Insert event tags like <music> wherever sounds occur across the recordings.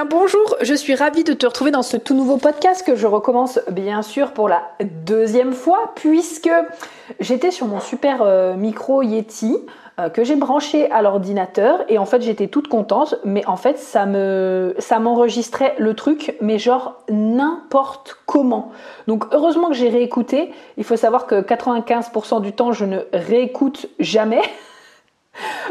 Bonjour, je suis ravie de te retrouver dans ce tout nouveau podcast que je recommence bien sûr pour la deuxième fois puisque j'étais sur mon super euh, micro Yeti euh, que j'ai branché à l'ordinateur et en fait j'étais toute contente mais en fait ça ça m'enregistrait le truc mais genre n'importe comment. Donc heureusement que j'ai réécouté, il faut savoir que 95% du temps je ne réécoute jamais. <laughs>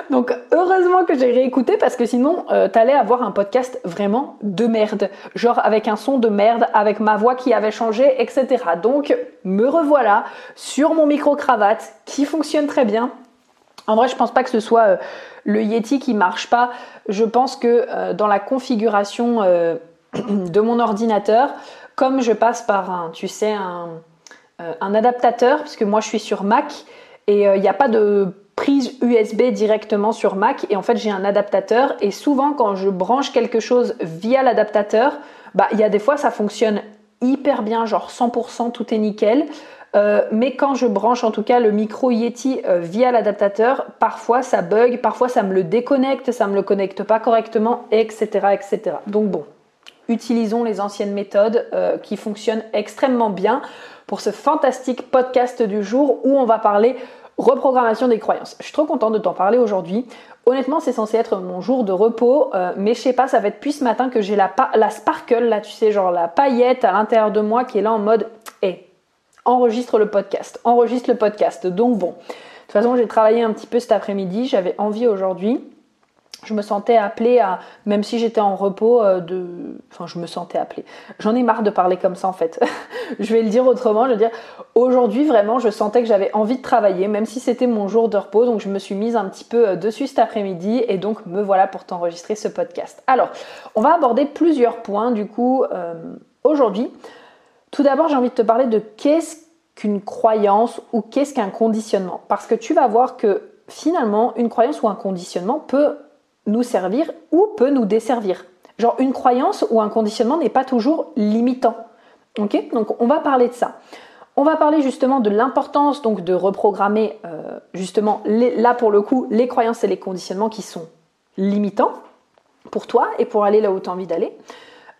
Donc heureusement que j'ai réécouté parce que sinon euh, t'allais avoir un podcast vraiment de merde, genre avec un son de merde, avec ma voix qui avait changé, etc. Donc me revoilà sur mon micro cravate qui fonctionne très bien. En vrai, je pense pas que ce soit euh, le Yeti qui marche pas. Je pense que euh, dans la configuration <clears throat> de mon ordinateur, comme je passe par un, tu sais, un, un adaptateur, parce que moi je suis sur Mac et il n'y a pas de prise USB directement sur Mac et en fait j'ai un adaptateur et souvent quand je branche quelque chose via l'adaptateur, bah il y a des fois ça fonctionne hyper bien, genre 100%, tout est nickel. Euh, mais quand je branche en tout cas le micro Yeti euh, via l'adaptateur, parfois ça bug, parfois ça me le déconnecte, ça me le connecte pas correctement, etc. etc. Donc bon, utilisons les anciennes méthodes euh, qui fonctionnent extrêmement bien pour ce fantastique podcast du jour où on va parler reprogrammation des croyances. Je suis trop contente de t'en parler aujourd'hui. Honnêtement, c'est censé être mon jour de repos, euh, mais je sais pas, ça va être depuis ce matin que j'ai la, la sparkle, là, tu sais, genre la paillette à l'intérieur de moi qui est là en mode, hé, enregistre le podcast, enregistre le podcast. Donc bon, de toute façon, j'ai travaillé un petit peu cet après-midi, j'avais envie aujourd'hui je me sentais appelée à, même si j'étais en repos, euh, de, enfin, je me sentais appelée. J'en ai marre de parler comme ça en fait. <laughs> je vais le dire autrement. Je veux dire, aujourd'hui vraiment, je sentais que j'avais envie de travailler, même si c'était mon jour de repos. Donc, je me suis mise un petit peu euh, dessus cet après-midi et donc me voilà pour t'enregistrer ce podcast. Alors, on va aborder plusieurs points du coup euh, aujourd'hui. Tout d'abord, j'ai envie de te parler de qu'est-ce qu'une croyance ou qu'est-ce qu'un conditionnement. Parce que tu vas voir que finalement, une croyance ou un conditionnement peut nous servir ou peut nous desservir. Genre une croyance ou un conditionnement n'est pas toujours limitant. Ok? Donc on va parler de ça. On va parler justement de l'importance donc de reprogrammer euh, justement là pour le coup les croyances et les conditionnements qui sont limitants pour toi et pour aller là où tu as envie d'aller.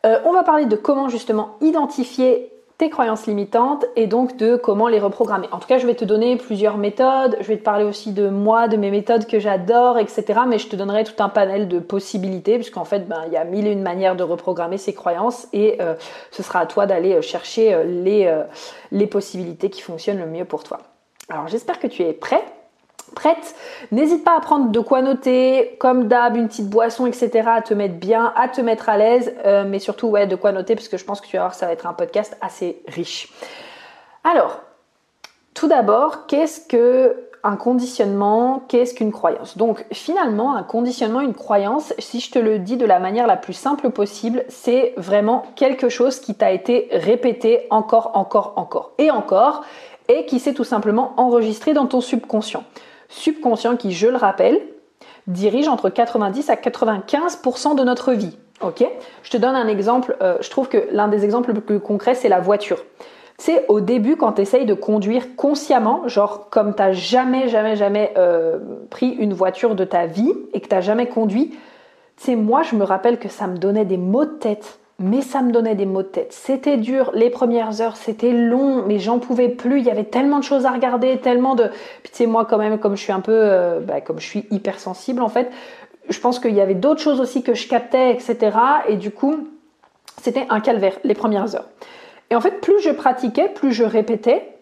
Euh, on va parler de comment justement identifier croyances limitantes et donc de comment les reprogrammer. En tout cas, je vais te donner plusieurs méthodes, je vais te parler aussi de moi, de mes méthodes que j'adore, etc. Mais je te donnerai tout un panel de possibilités, puisqu'en fait, ben, il y a mille et une manières de reprogrammer ces croyances et euh, ce sera à toi d'aller euh, chercher euh, les possibilités qui fonctionnent le mieux pour toi. Alors j'espère que tu es prêt prête. N'hésite pas à prendre de quoi noter, comme d'hab, une petite boisson, etc. à te mettre bien, à te mettre à l'aise, euh, mais surtout ouais, de quoi noter, parce que je pense que tu vas voir, ça va être un podcast assez riche. Alors, tout d'abord, qu'est-ce que un conditionnement, qu'est-ce qu'une croyance? Donc finalement, un conditionnement, une croyance, si je te le dis de la manière la plus simple possible, c'est vraiment quelque chose qui t'a été répété encore, encore, encore et encore, et qui s'est tout simplement enregistré dans ton subconscient subconscient qui, je le rappelle, dirige entre 90 à 95% de notre vie. Ok? Je te donne un exemple. Euh, je trouve que l'un des exemples les plus concrets, c'est la voiture. C'est au début quand tu essayes de conduire consciemment, genre comme tu n'as jamais, jamais, jamais euh, pris une voiture de ta vie et que tu n'as jamais conduit, c'est moi, je me rappelle que ça me donnait des maux de tête mais ça me donnait des maux de tête. C'était dur, les premières heures, c'était long, mais j'en pouvais plus. Il y avait tellement de choses à regarder, tellement de. Puis tu sais, moi, quand même, comme je suis un peu. Euh, bah, comme je suis hypersensible, en fait, je pense qu'il y avait d'autres choses aussi que je captais, etc. Et du coup, c'était un calvaire, les premières heures. Et en fait, plus je pratiquais, plus je répétais,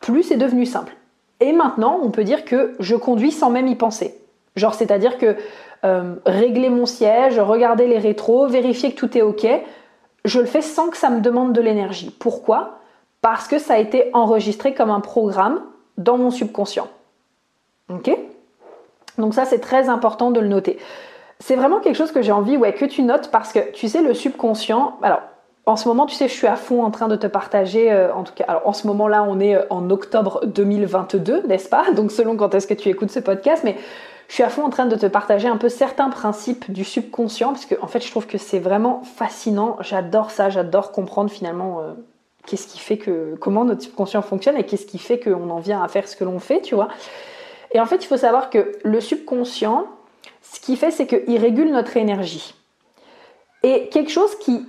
plus c'est devenu simple. Et maintenant, on peut dire que je conduis sans même y penser. Genre, c'est-à-dire que euh, régler mon siège, regarder les rétros, vérifier que tout est OK, je le fais sans que ça me demande de l'énergie. Pourquoi? Parce que ça a été enregistré comme un programme dans mon subconscient. Ok? Donc ça, c'est très important de le noter. C'est vraiment quelque chose que j'ai envie ouais, que tu notes parce que tu sais, le subconscient, alors en ce moment, tu sais, je suis à fond en train de te partager, euh, en tout cas, alors en ce moment-là, on est euh, en octobre 2022, n'est-ce pas? Donc selon quand est-ce que tu écoutes ce podcast, mais je suis à fond en train de te partager un peu certains principes du subconscient, parce que en fait, je trouve que c'est vraiment fascinant. J'adore ça, j'adore comprendre finalement euh, qu'est-ce qui fait que, comment notre subconscient fonctionne et qu'est-ce qui fait qu'on en vient à faire ce que l'on fait, tu vois. Et en fait, il faut savoir que le subconscient, ce qu'il fait, c'est qu'il régule notre énergie. Et quelque chose qui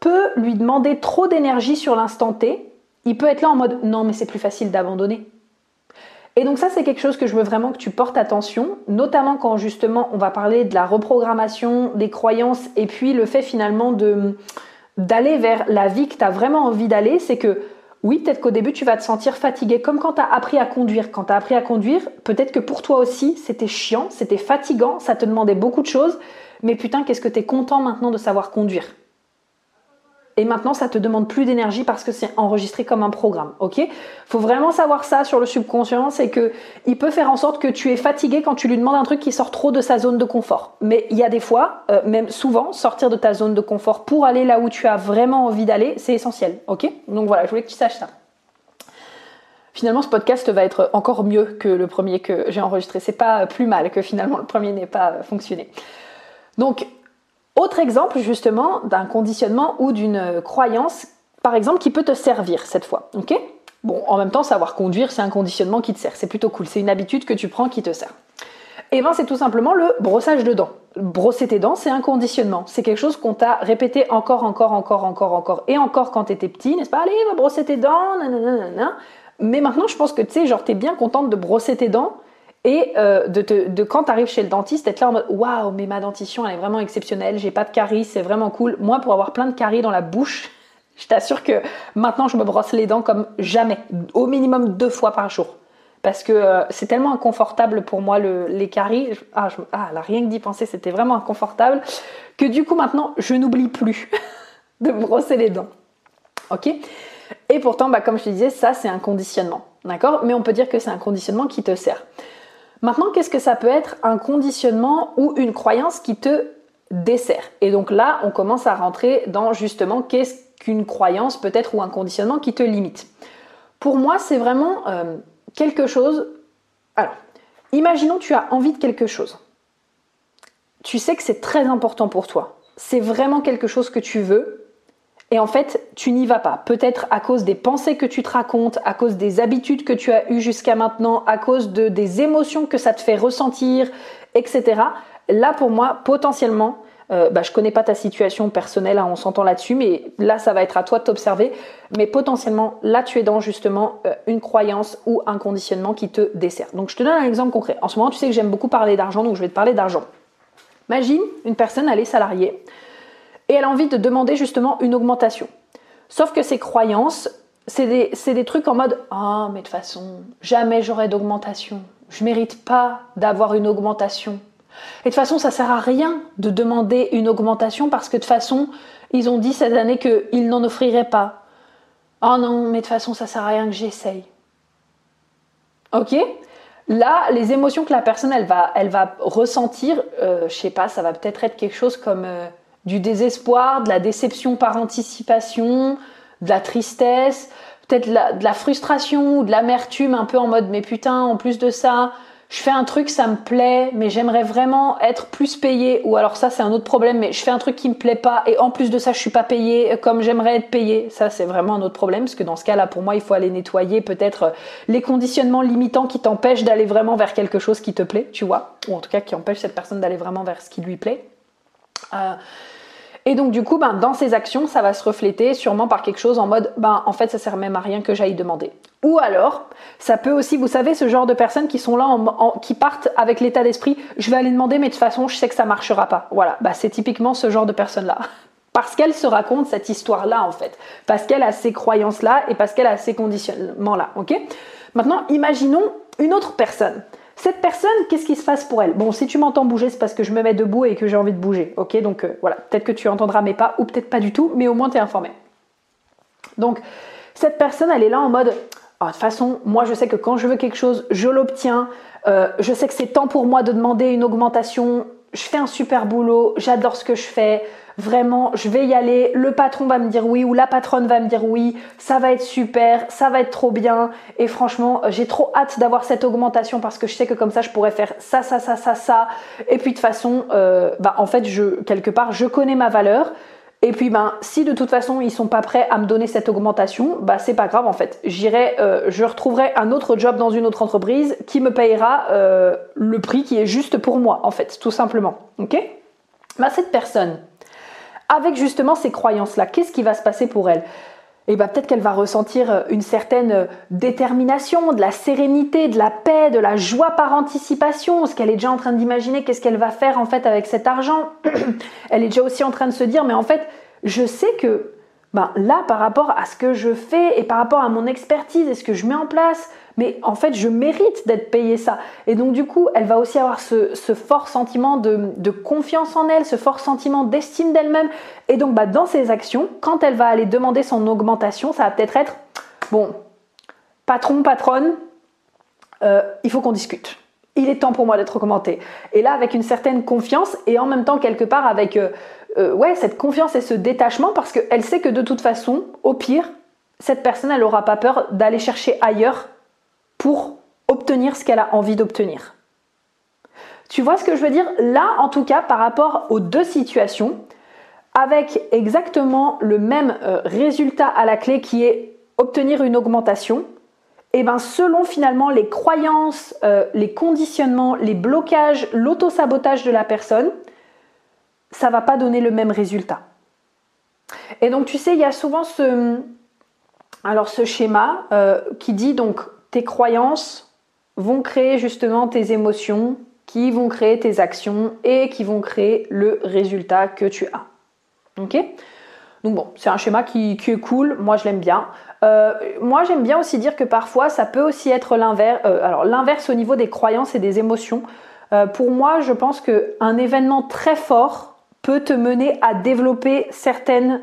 peut lui demander trop d'énergie sur l'instant T, il peut être là en mode non, mais c'est plus facile d'abandonner. Et donc ça, c'est quelque chose que je veux vraiment que tu portes attention, notamment quand justement on va parler de la reprogrammation des croyances et puis le fait finalement d'aller vers la vie que tu as vraiment envie d'aller, c'est que oui, peut-être qu'au début tu vas te sentir fatigué, comme quand tu as appris à conduire. Quand tu as appris à conduire, peut-être que pour toi aussi c'était chiant, c'était fatigant, ça te demandait beaucoup de choses, mais putain, qu'est-ce que tu es content maintenant de savoir conduire? Et maintenant ça te demande plus d'énergie parce que c'est enregistré comme un programme, ok? Faut vraiment savoir ça sur le subconscient, c'est que il peut faire en sorte que tu es fatigué quand tu lui demandes un truc qui sort trop de sa zone de confort. Mais il y a des fois, euh, même souvent, sortir de ta zone de confort pour aller là où tu as vraiment envie d'aller, c'est essentiel, ok? Donc voilà, je voulais que tu saches ça. Finalement, ce podcast va être encore mieux que le premier que j'ai enregistré. C'est pas plus mal que finalement le premier n'ait pas fonctionné. Donc, autre exemple justement d'un conditionnement ou d'une croyance, par exemple, qui peut te servir cette fois. Ok? Bon, en même temps, savoir conduire, c'est un conditionnement qui te sert. C'est plutôt cool. C'est une habitude que tu prends qui te sert. Et eh bien, c'est tout simplement le brossage de dents. Brosser tes dents, c'est un conditionnement. C'est quelque chose qu'on t'a répété encore, encore, encore, encore, encore et encore quand t'étais petit, n'est-ce pas? Allez, va brosser tes dents, nanana. Mais maintenant, je pense que tu sais, genre, t'es bien contente de brosser tes dents et euh, de, quand tu arrives chez le dentiste, être là en mode waouh, mais ma dentition elle est vraiment exceptionnelle, j'ai pas de caries, c'est vraiment cool. Moi, pour avoir plein de caries dans la bouche, <laughs> je t'assure que maintenant je me brosse les dents comme jamais, au minimum deux fois par jour. Parce que euh, c'est tellement inconfortable pour moi les caries. Ah, ah, là, rien que d'y penser, c'était vraiment inconfortable. Que du coup, maintenant, je n'oublie plus <laughs> de brosser les dents. Ok? Et pourtant, bah, comme je te disais, ça, c'est un conditionnement. D'accord? Mais on peut dire que c'est un conditionnement qui te sert. Maintenant, qu'est-ce que ça peut être un conditionnement ou une croyance qui te dessert? Et donc là, on commence à rentrer dans justement qu'est-ce qu'une croyance peut-être ou un conditionnement qui te limite. Pour moi, c'est vraiment euh, quelque chose... Alors, imaginons tu as envie de quelque chose. Tu sais que c'est très important pour toi. C'est vraiment quelque chose que tu veux et en fait, tu n'y vas pas. Peut-être à cause des pensées que tu te racontes, à cause des habitudes que tu as eues jusqu'à maintenant, à cause de, des émotions que ça te fait ressentir, etc. Là, pour moi, potentiellement, euh, bah, je connais pas ta situation personnelle, hein, on s'entend là-dessus, mais là, ça va être à toi de t'observer. Mais potentiellement, là, tu es dans justement euh, une croyance ou un conditionnement qui te dessert. Donc, je te donne un exemple concret. En ce moment, tu sais que j'aime beaucoup parler d'argent, donc je vais te parler d'argent. Imagine une personne, elle est salariée et elle a envie de demander justement une augmentation. Sauf que ses croyances, c'est des, trucs en mode Ah, mais de toute façon, jamais j'aurai d'augmentation. Je mérite pas d'avoir une augmentation. Et de toute façon, ça sert à rien de demander une augmentation parce que de toute façon, ils ont dit cette année qu'ils n'en offriraient pas. Oh non, mais de toute façon, ça sert à rien que j'essaye. Ok? Là, les émotions que la personne elle va, elle va ressentir, euh, je sais pas, ça va peut-être être quelque chose comme euh, du désespoir, de la déception par anticipation, de la tristesse, peut-être de la frustration ou de l'amertume, un peu en mode mais putain, en plus de ça, je fais un truc, ça me plaît, mais j'aimerais vraiment être plus payé. Ou alors ça, c'est un autre problème, mais je fais un truc qui me plaît pas et en plus de ça, je suis pas payé comme j'aimerais être payé. Ça, c'est vraiment un autre problème parce que dans ce cas-là, pour moi, il faut aller nettoyer peut-être les conditionnements limitants qui t'empêchent d'aller vraiment vers quelque chose qui te plaît, tu vois, ou en tout cas qui empêchent cette personne d'aller vraiment vers ce qui lui plaît. Euh, et donc du coup, ben, dans ces actions, ça va se refléter sûrement par quelque chose en mode, ben, en fait, ça sert même à rien que j'aille demander. Ou alors, ça peut aussi, vous savez, ce genre de personnes qui sont là, qui partent avec l'état d'esprit, je vais aller demander, mais de toute façon, je sais que ça marchera pas. Voilà, bah, c'est typiquement ce genre de personnes-là. <laughs> Parce qu'elle se raconte cette histoire-là, en fait. Parce qu'elle a ces croyances-là et parce qu'elle a ces conditionnements-là. Ok? Maintenant, imaginons une autre personne. Cette personne, qu'est-ce qui se passe pour elle? Bon, si tu m'entends bouger, c'est parce que je me mets debout et que j'ai envie de bouger. Ok, donc euh, voilà, peut-être que tu entendras mes pas ou peut-être pas du tout, mais au moins tu es informé. Donc, Cette personne, elle est là en mode, oh, de toute façon, moi je sais que quand je veux quelque chose, je l'obtiens. Euh, je sais que c'est temps pour moi de demander une augmentation. Je fais un super boulot, j'adore ce que je fais. Vraiment, je vais y aller. Le patron va me dire oui ou la patronne va me dire oui. Ça va être super, ça va être trop bien. Et franchement, j'ai trop hâte d'avoir cette augmentation parce que je sais que comme ça, je pourrais faire ça, ça, ça, ça, ça. Et puis de toute façon, euh, bah en fait, je quelque part, je connais ma valeur. Et puis ben si de toute façon ils sont pas prêts à me donner cette augmentation, bah c'est pas grave en fait. J'irai, euh, je retrouverai un autre job dans une autre entreprise qui me payera euh, le prix qui est juste pour moi en fait, tout simplement. Ok? Bah, cette personne, avec justement ces croyances là, qu'est-ce qui va se passer pour elle? Et bah, peut-être qu'elle va ressentir euh, une certaine détermination, de la sérénité, de la paix, de la joie par anticipation, ce qu'elle est déjà en train d'imaginer, qu'est-ce qu'elle va faire en fait avec cet argent. <clears throat> elle est déjà aussi en train de se dire, mais en fait, je sais que ben, là, par rapport à ce que je fais et par rapport à mon expertise et ce que je mets en place, mais en fait, je mérite d'être payée ça. Et donc, du coup, elle va aussi avoir ce, fort sentiment de, confiance en elle, ce fort sentiment d'estime d'elle-même. Et donc, bah, dans ses actions, quand elle va aller demander son augmentation, ça va peut-être être, bon, patron, patronne, euh, il faut qu'on discute il est temps pour moi d'être augmenté. Et là, avec une certaine confiance et en même temps, quelque part, avec euh, euh, ouais, cette confiance et ce détachement, parce qu'elle sait que de toute façon, au pire, cette personne, elle n'aura pas peur d'aller chercher ailleurs pour obtenir ce qu'elle a envie d'obtenir. Tu vois ce que je veux dire? Là, en tout cas, par rapport aux deux situations, avec exactement le même euh, résultat à la clé qui est obtenir une augmentation, et eh ben selon finalement les croyances, euh, les conditionnements, les blocages, l'auto-sabotage de la personne, ça va pas donner le même résultat. Et donc tu sais, il y a souvent ce, alors ce schéma euh, qui dit donc tes croyances vont créer justement tes émotions, qui vont créer tes actions et qui vont créer le résultat que tu as. Ok? Donc bon, c'est un schéma qui, qui, est cool, moi je l'aime bien. Euh, moi, j'aime bien aussi dire que parfois, ça peut aussi être l'inverse. Euh, l'inverse au niveau des croyances et des émotions. Euh, pour moi, je pense qu'un événement très fort peut te mener à développer certaines,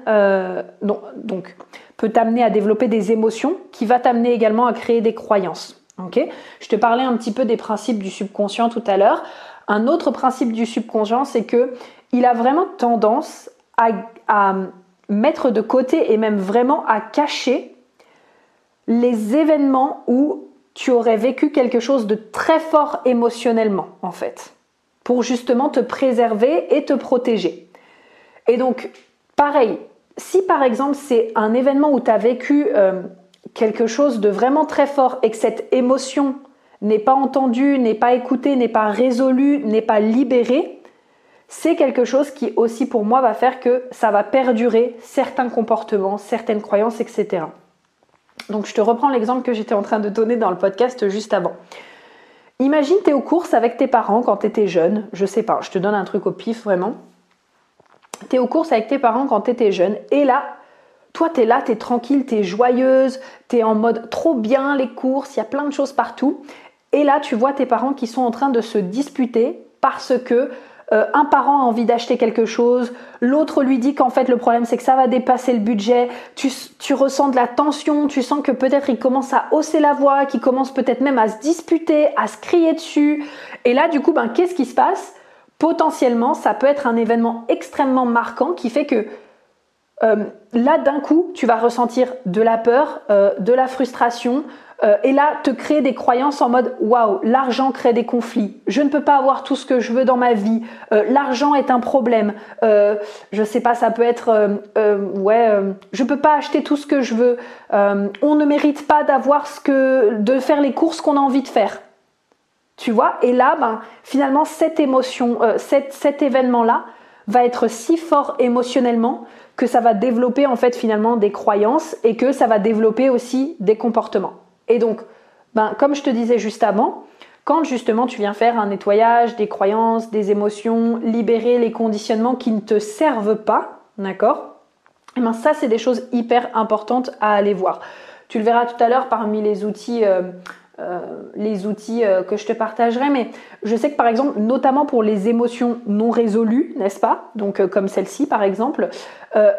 donc peut t'amener à développer des émotions, qui va t'amener également à créer des croyances. Ok? Je te parlais un petit peu des principes du subconscient tout à l'heure. Un autre principe du subconscient, c'est que il a vraiment tendance à mettre de côté et même vraiment à cacher les événements où tu aurais vécu quelque chose de très fort émotionnellement, en fait, pour justement te préserver et te protéger. Et donc, pareil, si par exemple c'est un événement où tu as vécu euh, quelque chose de vraiment très fort et que cette émotion n'est pas entendue, n'est pas écoutée, n'est pas résolue, n'est pas libérée, c'est quelque chose qui aussi pour moi va faire que ça va perdurer certains comportements, certaines croyances, etc. Donc je te reprends l'exemple que j'étais en train de donner dans le podcast juste avant. Imagine tu es aux courses avec tes parents quand tu étais jeune, je sais pas, je te donne un truc au pif vraiment. Tu es aux courses avec tes parents quand tu étais jeune et là, toi tu es là, tu es tranquille, tu es joyeuse, tu es en mode trop bien les courses, il y a plein de choses partout. Et là, tu vois tes parents qui sont en train de se disputer parce que euh, un parent a envie d'acheter quelque chose, l'autre lui dit qu'en fait le problème c'est que ça va dépasser le budget, tu, tu ressens de la tension, tu sens que peut-être il commence à hausser la voix, qu'il commence peut-être même à se disputer, à se crier dessus. Et là du coup, ben, qu'est-ce qui se passe? Potentiellement, ça peut être un événement extrêmement marquant qui fait que euh, là d'un coup, tu vas ressentir de la peur, euh, de la frustration, euh, et là, te créer des croyances en mode waouh, l'argent crée des conflits. Je ne peux pas avoir tout ce que je veux dans ma vie. L'argent est un problème. Je sais pas, ça peut être ouais, je peux pas acheter tout ce que je veux. on ne mérite pas d'avoir ce que de faire les courses qu'on a envie de faire. Tu vois Et là, ben, finalement, cette émotion, cet événement-là va être si fort émotionnellement que ça va développer en fait finalement des croyances et que ça va développer aussi des comportements. Et donc, ben, comme je te disais juste avant, quand justement tu viens faire un nettoyage des croyances, des émotions, libérer les conditionnements qui ne te servent pas, d'accord? Et eh ben ça, c'est des choses hyper importantes à aller voir. Tu le verras tout à l'heure parmi les outils, euh, euh, les outils euh, que je te partagerai, mais je sais que par exemple, notamment pour les émotions non résolues, n'est-ce pas? Donc comme celle-ci par exemple,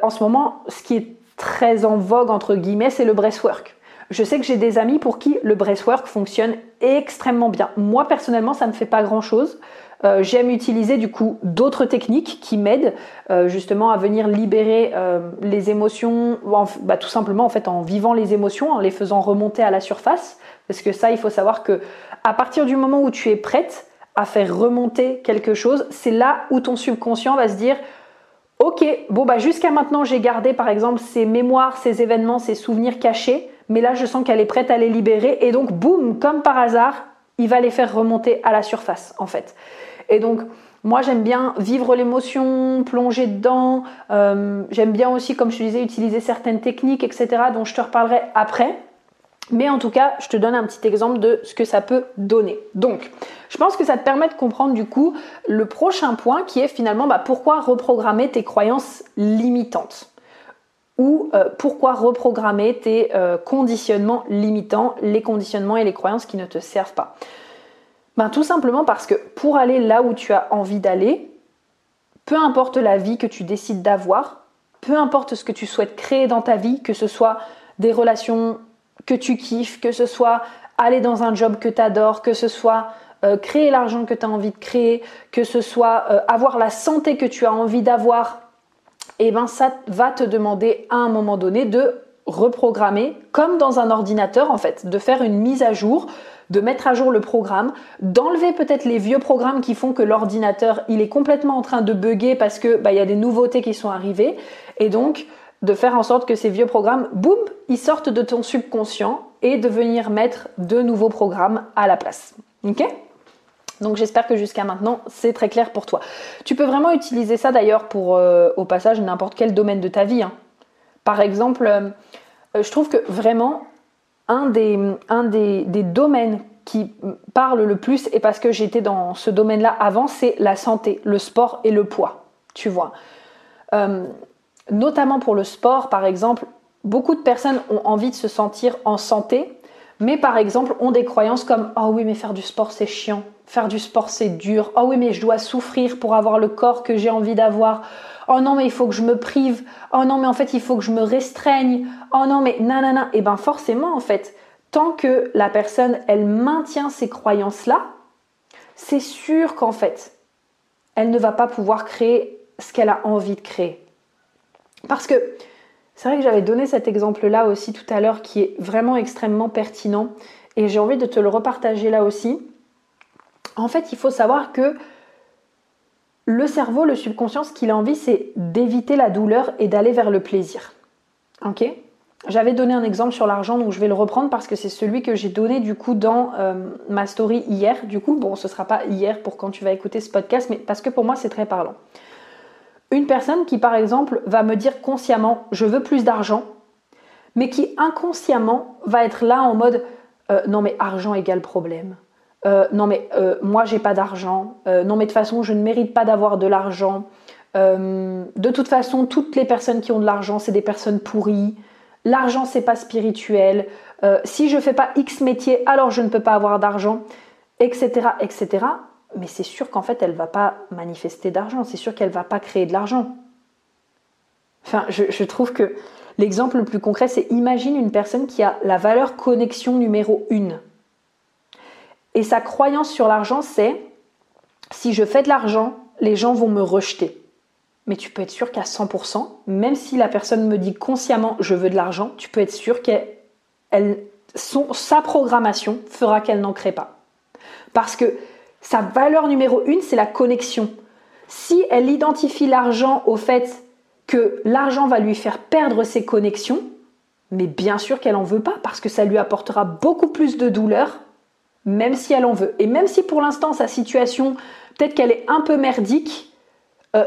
en ce moment, ce qui est très en vogue, entre guillemets, c'est le breathwork. Je sais que j'ai des amis pour qui le breathwork fonctionne extrêmement bien. Moi, personnellement, ça ne me fait pas grand-chose. Euh, j'aime utiliser du coup d'autres techniques qui m'aident euh, justement à venir libérer euh, les émotions, bah, tout simplement en fait en vivant les émotions, en les faisant remonter à la surface. Parce que ça, il faut savoir que à partir du moment où tu es prête à faire remonter quelque chose, c'est là où ton subconscient va se dire Ok, bon bah jusqu'à maintenant j'ai gardé par exemple ces mémoires, ces événements, ces souvenirs cachés, mais là je sens qu'elle est prête à les libérer et donc boum, comme par hasard, il va les faire remonter à la surface en fait. Et donc, moi, j'aime bien vivre l'émotion, plonger dedans. Euh, j'aime bien aussi, comme je te disais, utiliser certaines techniques, etc., dont je te reparlerai après. Mais en tout cas, je te donne un petit exemple de ce que ça peut donner. Donc, je pense que ça te permet de comprendre du coup le prochain point qui est finalement bah, pourquoi reprogrammer tes croyances limitantes? Ou euh, pourquoi reprogrammer tes euh, conditionnements limitants, les conditionnements et les croyances qui ne te servent pas? Ben, tout simplement parce que pour aller là où tu as envie d'aller, peu importe la vie que tu décides d'avoir, peu importe ce que tu souhaites créer dans ta vie, que ce soit des relations que tu kiffes, que ce soit aller dans un job que tu adores, que ce soit euh, créer l'argent que tu as envie de créer, que ce soit euh, avoir la santé que tu as envie d'avoir, et eh ben ça va te demander à un moment donné de reprogrammer comme dans un ordinateur en fait, de faire une mise à jour de mettre à jour le programme, d'enlever peut-être les vieux programmes qui font que l'ordinateur il est complètement en train de bugger parce que bah, il y a des nouveautés qui sont arrivées et donc de faire en sorte que ces vieux programmes, boum, ils sortent de ton subconscient et de venir mettre de nouveaux programmes à la place. Ok? Donc j'espère que jusqu'à maintenant c'est très clair pour toi. Tu peux vraiment utiliser ça d'ailleurs pour euh, au passage n'importe quel domaine de ta vie. Hein. Par exemple, euh, je trouve que vraiment un des, domaines qui parle le plus, et parce que j'étais dans ce domaine-là avant, c'est la santé, le sport et le poids, tu vois. Euh, notamment pour le sport, par exemple, beaucoup de personnes ont envie de se sentir en santé, mais par exemple ont des croyances comme ⁇ Oh oui, mais faire du sport c'est chiant, faire du sport c'est dur, oh oui, mais je dois souffrir pour avoir le corps que j'ai envie d'avoir, oh non, mais il faut que je me prive, oh non, mais en fait il faut que je me restreigne, oh non, mais nanana, et bien forcément en fait, tant que la personne elle maintient ces croyances-là, c'est sûr qu'en fait, elle ne va pas pouvoir créer ce qu'elle a envie de créer. Parce que c'est vrai que j'avais donné cet exemple-là aussi tout à l'heure qui est vraiment extrêmement pertinent et j'ai envie de te le repartager là aussi. En fait, il faut savoir que le cerveau, le subconscient, ce qu'il a envie, c'est d'éviter la douleur et d'aller vers le plaisir. Ok? J'avais donné un exemple sur l'argent, donc je vais le reprendre parce que c'est celui que j'ai donné du coup dans euh, ma story hier. Du coup, bon, ce sera pas hier pour quand tu vas écouter ce podcast, mais parce que pour moi, c'est très parlant. Une personne qui, par exemple, va me dire consciemment, je veux plus d'argent, mais qui inconsciemment va être là en mode, euh, non mais argent égale problème. Euh, non mais euh, moi j'ai pas d'argent, non mais de toute façon je ne mérite pas d'avoir de l'argent, de toute façon toutes les personnes qui ont de l'argent c'est des personnes pourries, l'argent c'est pas spirituel, si je fais pas X métier alors je ne peux pas avoir d'argent, etc. etc. Mais c'est sûr qu'en fait elle va pas manifester d'argent, c'est sûr qu'elle va pas créer de l'argent. Enfin je, trouve que l'exemple le plus concret c'est imagine une personne qui a la valeur connexion numéro 1 et sa croyance sur l'argent, c'est si je fais de l'argent, les gens vont me rejeter. Mais tu peux être sûr qu'à 100%, même si la personne me dit consciemment je veux de l'argent, tu peux être sûr que sa programmation fera qu'elle n'en crée pas. Parce que sa valeur numéro une, c'est la connexion. Si elle identifie l'argent au fait que l'argent va lui faire perdre ses connexions, mais bien sûr qu'elle n'en veut pas parce que ça lui apportera beaucoup plus de douleur même si elle en veut. Et même si pour l'instant sa situation, peut-être qu'elle est un peu merdique, euh,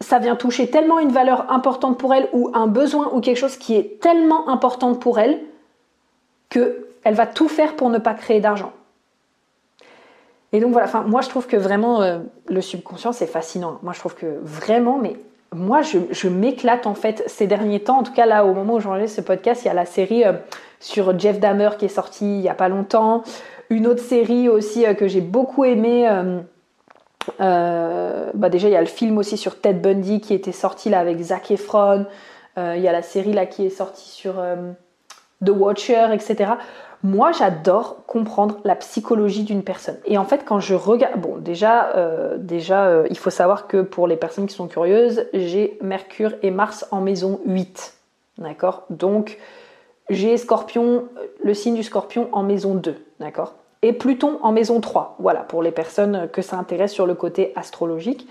ça vient toucher tellement une valeur importante pour elle ou un besoin ou quelque chose qui est tellement important pour elle qu'elle va tout faire pour ne pas créer d'argent. Et donc voilà, moi je trouve que vraiment euh, le subconscient c'est fascinant. Moi je trouve que vraiment, mais moi je, m'éclate en fait ces derniers temps. En tout cas là au moment où j'enregistre ce podcast, il y a la série euh, sur Jeff Dahmer qui est sortie il n'y a pas longtemps. Une autre série aussi euh, que j'ai beaucoup aimée. Bah déjà, il y a le film aussi sur Ted Bundy qui était sorti là avec Zac Efron. il y a la série là qui est sortie sur The Watcher, etc. Moi, j'adore comprendre la psychologie d'une personne. Et en fait, quand je regarde, bon, déjà, déjà, il faut savoir que pour les personnes qui sont curieuses, j'ai Mercure et Mars en maison 8. D'accord? Donc, j'ai Scorpion, le signe du Scorpion en maison 2. D'accord? Et Pluton en maison 3. Voilà, pour les personnes que ça intéresse sur le côté astrologique.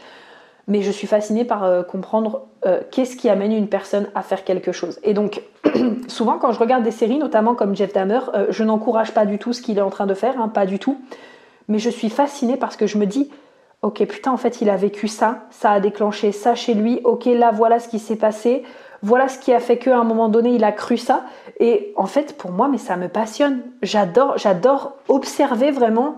Mais je suis fascinée par euh, comprendre euh, qu'est-ce qui amène une personne à faire quelque chose. Et donc, <clears throat> souvent quand je regarde des séries, notamment comme Jeff Dahmer, euh, je n'encourage pas du tout ce qu'il est en train de faire, hein, pas du tout. Mais je suis fascinée parce que je me dis, ok, putain, en fait, il a vécu ça, ça a déclenché ça chez lui, ok, là, voilà ce qui s'est passé, voilà ce qui a fait qu'à un moment donné, il a cru ça. Et en fait, pour moi, mais ça me passionne. J'adore, j'adore observer vraiment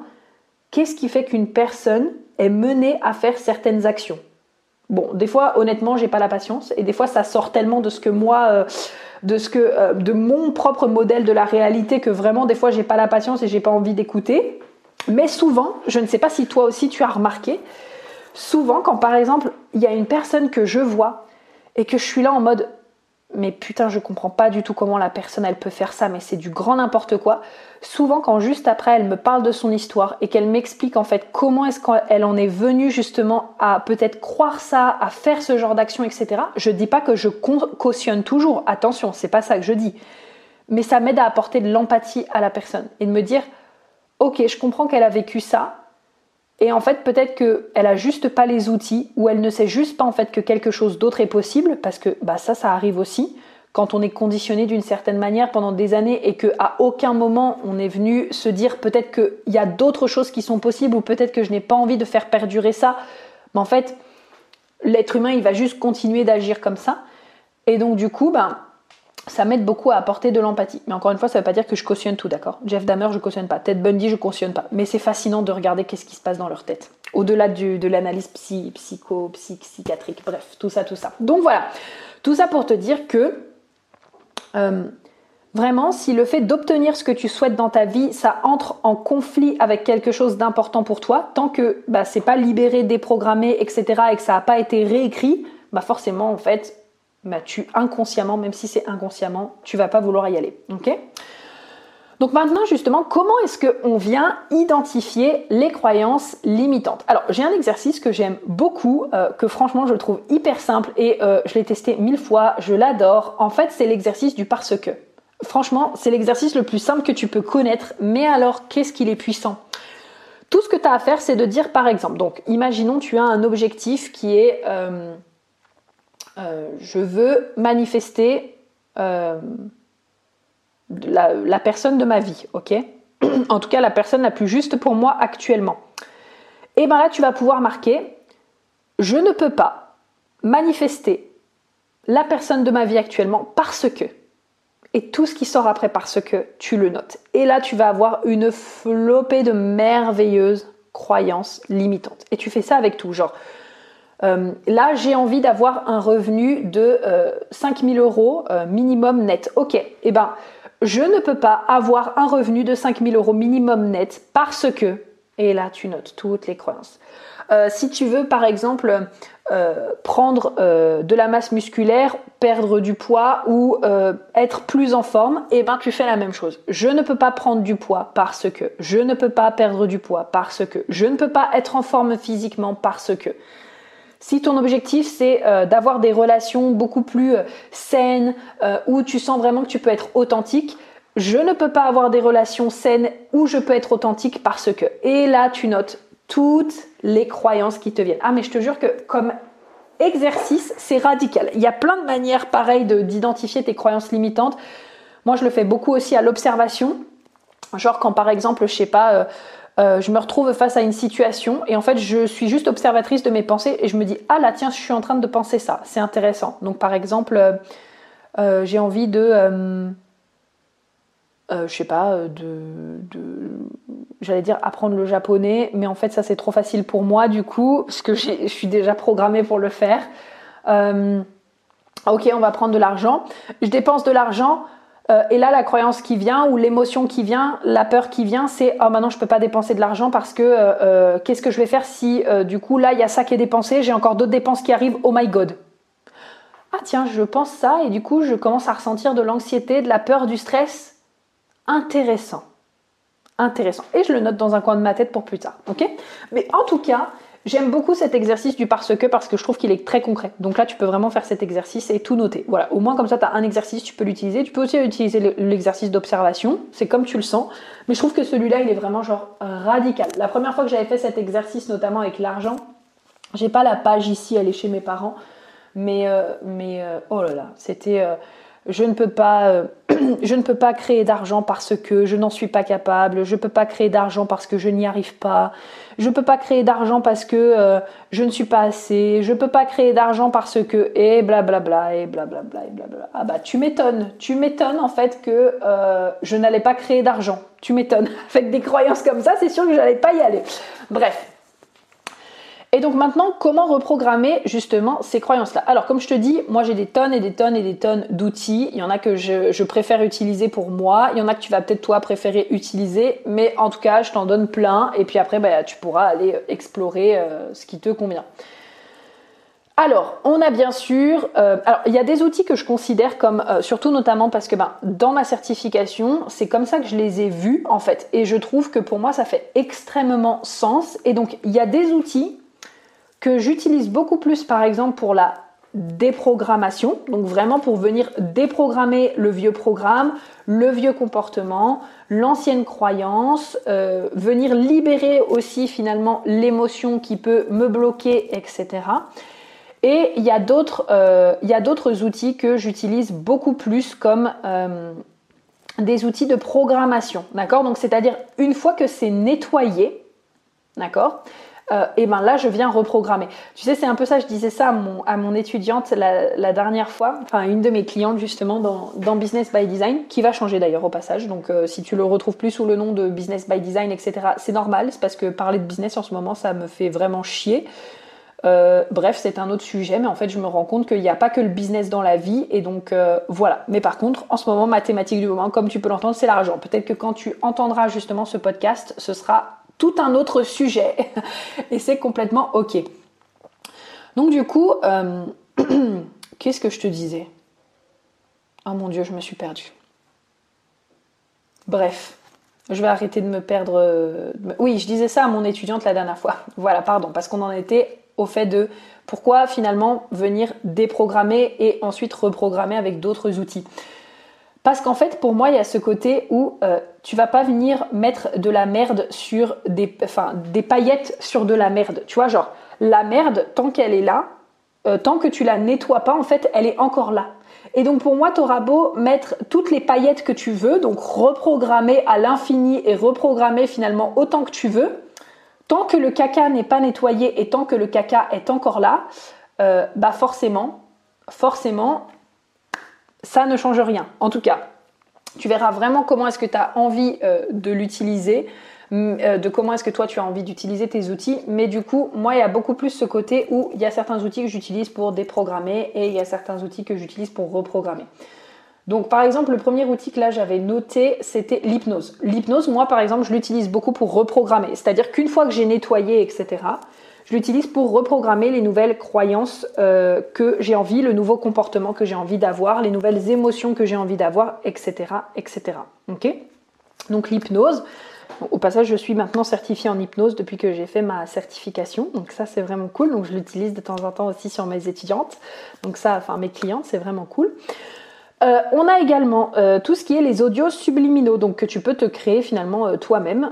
qu'est-ce qui fait qu'une personne est menée à faire certaines actions. Bon, des fois, honnêtement, j'ai pas la patience, et des fois, ça sort tellement de ce que moi, euh, de ce que, euh, de mon propre modèle de la réalité que vraiment, des fois, j'ai pas la patience et j'ai pas envie d'écouter. Mais souvent, je ne sais pas si toi aussi tu as remarqué, souvent, quand par exemple, il y a une personne que je vois et que je suis là en mode mais putain, je comprends pas du tout comment la personne elle peut faire ça, mais c'est du grand n'importe quoi. Souvent, quand juste après elle me parle de son histoire et qu'elle m'explique en fait comment est-ce qu'elle en est venue justement à peut-être croire ça, à faire ce genre d'action, etc. Je dis pas que je cautionne toujours, attention, c'est pas ça que je dis, mais ça m'aide à apporter de l'empathie à la personne et de me dire, ok, je comprends qu'elle a vécu ça, et en fait, peut-être qu'elle a juste pas les outils ou elle ne sait juste pas en fait que quelque chose d'autre est possible parce que bah ça, ça arrive aussi quand on est conditionné d'une certaine manière pendant des années et qu'à aucun moment on est venu se dire peut-être qu'il y a d'autres choses qui sont possibles ou peut-être que je n'ai pas envie de faire perdurer ça. Mais en fait, l'être humain, il va juste continuer d'agir comme ça. Et donc du coup, ben, ça m'aide beaucoup à apporter de l'empathie. Mais encore une fois, ça ne veut pas dire que je cautionne tout, d'accord? Jeff Dahmer, je cautionne pas. Ted Bundy, je cautionne pas. Mais c'est fascinant de regarder qu'est-ce qui se passe dans leur tête. Au-delà de l'analyse psy, psycho, psychiatrique, bref, tout ça, tout ça. Donc voilà, tout ça pour te dire que euh, vraiment, si le fait d'obtenir ce que tu souhaites dans ta vie, ça entre en conflit avec quelque chose d'important pour toi, tant que bah, c'est pas libéré, déprogrammé, etc., et que ça n'a pas été réécrit, bah forcément, en fait, bah, tu inconsciemment, même si c'est inconsciemment, tu vas pas vouloir y aller. Donc maintenant justement, comment est-ce qu'on vient identifier les croyances limitantes? Alors j'ai un exercice que j'aime beaucoup, euh, que franchement je trouve hyper simple et euh, je l'ai testé mille fois, je l'adore. En fait c'est l'exercice du parce que. Franchement c'est l'exercice le plus simple que tu peux connaître, mais alors qu'est-ce qu'il est puissant? Tout ce que tu as à faire c'est de dire par exemple, donc imaginons tu as un objectif qui est... Euh, euh, je veux manifester euh, la, personne de ma vie, ok? En tout cas, la personne la plus juste pour moi actuellement. Et bien là, tu vas pouvoir marquer, je ne peux pas manifester la personne de ma vie actuellement parce que. Et tout ce qui sort après parce que, tu le notes. Et là, tu vas avoir une flopée de merveilleuses croyances limitantes. Et tu fais ça avec tout. Genre, euh, là, j'ai envie d'avoir un revenu de 5000 euh, euros euh, minimum net. Ok, eh ben, je ne peux pas avoir un revenu de 5000 euros minimum net parce que, et là, tu notes toutes les croyances. si tu veux, par exemple, prendre de la masse musculaire, perdre du poids ou être plus en forme, eh ben, tu fais la même chose. Je ne peux pas prendre du poids parce que, je ne peux pas perdre du poids parce que, je ne peux pas être en forme physiquement parce que. Si ton objectif c'est euh, d'avoir des relations beaucoup plus euh, saines, euh, où tu sens vraiment que tu peux être authentique, je ne peux pas avoir des relations saines où je peux être authentique parce que. Et là, tu notes toutes les croyances qui te viennent. Ah, mais je te jure que comme exercice, c'est radical. Il y a plein de manières pareilles d'identifier tes croyances limitantes. Moi, je le fais beaucoup aussi à l'observation. Genre quand par exemple, je sais pas, je me retrouve face à une situation et en fait je suis juste observatrice de mes pensées et je me dis ah là tiens je suis en train de penser ça, c'est intéressant. Donc par exemple euh, euh, j'ai envie de je sais pas de, j'allais dire apprendre le japonais mais en fait ça c'est trop facile pour moi du coup parce que je suis déjà programmée pour le faire. ok on va prendre de l'argent, je dépense de l'argent euh, et là, la croyance qui vient ou l'émotion qui vient, la peur qui vient, c'est oh maintenant je peux pas dépenser de l'argent parce que euh, euh, qu'est-ce que je vais faire si du coup là il y a ça qui est dépensé, j'ai encore d'autres dépenses qui arrivent, oh my god. ah tiens, je pense ça et du coup je commence à ressentir de l'anxiété, de la peur, du stress. Intéressant. Intéressant. Et je le note dans un coin de ma tête pour plus tard. Ok? Mais en tout cas, J'aime beaucoup cet exercice du parce que parce que je trouve qu'il est très concret. Donc là, tu peux vraiment faire cet exercice et tout noter. Voilà, au moins comme ça, tu as un exercice, tu peux l'utiliser. Tu peux aussi utiliser l'exercice d'observation, c'est comme tu le sens. Mais je trouve que celui-là, il est vraiment genre radical. La première fois que j'avais fait cet exercice, notamment avec l'argent, j'ai pas la page ici, elle est chez mes parents. Mais, euh, mais euh, oh là là, c'était... Euh, je ne peux pas, euh, <clears throat> je ne peux pas créer d'argent parce que je n'en suis pas capable, je ne peux pas créer d'argent parce que je n'y arrive pas, je ne peux pas créer d'argent parce que euh, je ne suis pas assez, je ne peux pas créer d'argent parce que et blablabla et blablabla et blablabla. Ah bah tu m'étonnes, tu m'étonnes en fait que euh, je n'allais pas créer d'argent. Tu m'étonnes. <laughs> Avec des croyances comme ça, c'est sûr que je n'allais pas y aller. Bref, et donc maintenant, comment reprogrammer justement ces croyances-là? Alors comme je te dis, moi j'ai des tonnes et des tonnes et des tonnes d'outils. Il y en a que je, préfère utiliser pour moi, il y en a que tu vas peut-être toi préférer utiliser, mais en tout cas je t'en donne plein et puis après bah, tu pourras aller explorer euh, ce qui te convient. Alors, on a bien sûr, euh, alors il y a des outils que je considère comme, euh, surtout notamment parce que ben, dans ma certification, c'est comme ça que je les ai vus en fait, et je trouve que pour moi ça fait extrêmement sens. Et donc il y a des outils que j'utilise beaucoup plus par exemple pour la déprogrammation, donc vraiment pour venir déprogrammer le vieux programme, le vieux comportement, l'ancienne croyance, euh, venir libérer aussi finalement l'émotion qui peut me bloquer, etc. Et il y a d'autres euh, outils que j'utilise beaucoup plus comme euh, des outils de programmation, d'accord? Donc c'est-à-dire une fois que c'est nettoyé, d'accord? Euh, et ben là je viens reprogrammer. Tu sais, c'est un peu ça, je disais ça à mon, à mon étudiante la, dernière fois, enfin une de mes clientes justement dans, dans Business by Design, qui va changer d'ailleurs au passage. Donc euh, si tu le retrouves plus sous le nom de Business by Design, etc., c'est normal, c'est parce que parler de business en ce moment, ça me fait vraiment chier. Euh, bref, c'est un autre sujet, mais en fait, je me rends compte qu'il n'y a pas que le business dans la vie, et donc voilà. Mais par contre, en ce moment, ma thématique du moment, comme tu peux l'entendre, c'est l'argent. Peut-être que quand tu entendras justement ce podcast, ce sera tout un autre sujet. <laughs> Et c'est complètement OK. Donc du coup, euh, <clears throat> qu'est-ce que je te disais? Oh mon Dieu, je me suis perdue. Bref, je vais arrêter de me perdre. Oui, je disais ça à mon étudiante la dernière fois. <laughs> Voilà, pardon, parce qu'on en était au fait de pourquoi finalement venir déprogrammer et ensuite reprogrammer avec d'autres outils. Parce qu'en fait, pour moi, il y a ce côté où euh, tu vas pas venir mettre de la merde sur des, enfin, des paillettes sur de la merde. Tu vois, genre, la merde, tant qu'elle est là, euh, tant que tu la nettoies pas, en fait, elle est encore là. Et donc pour moi, tu auras beau mettre toutes les paillettes que tu veux, donc reprogrammer à l'infini et reprogrammer finalement autant que tu veux, tant que le caca n'est pas nettoyé et tant que le caca est encore là, euh, bah forcément, forcément, ça ne change rien. En tout cas, tu verras vraiment comment est-ce que tu as envie euh, de l'utiliser, euh, de comment est-ce que toi tu as envie d'utiliser tes outils. Mais du coup, moi, il y a beaucoup plus ce côté où il y a certains outils que j'utilise pour déprogrammer et il y a certains outils que j'utilise pour reprogrammer. Donc par exemple, le premier outil que là j'avais noté, c'était l'hypnose. L'hypnose, moi par exemple, je l'utilise beaucoup pour reprogrammer. C'est-à-dire qu'une fois que j'ai nettoyé, etc., je l'utilise pour reprogrammer les nouvelles croyances euh, que j'ai envie, le nouveau comportement que j'ai envie d'avoir, les nouvelles émotions que j'ai envie d'avoir, etc., etc. Ok? Donc l'hypnose. Au passage, je suis maintenant certifiée en hypnose depuis que j'ai fait ma certification. Donc ça, c'est vraiment cool. Donc je l'utilise de temps en temps aussi sur mes étudiantes. Donc ça, enfin mes clientes, c'est vraiment cool. Euh, on a également euh, tout ce qui est les audios subliminaux, donc que tu peux te créer finalement euh, toi-même.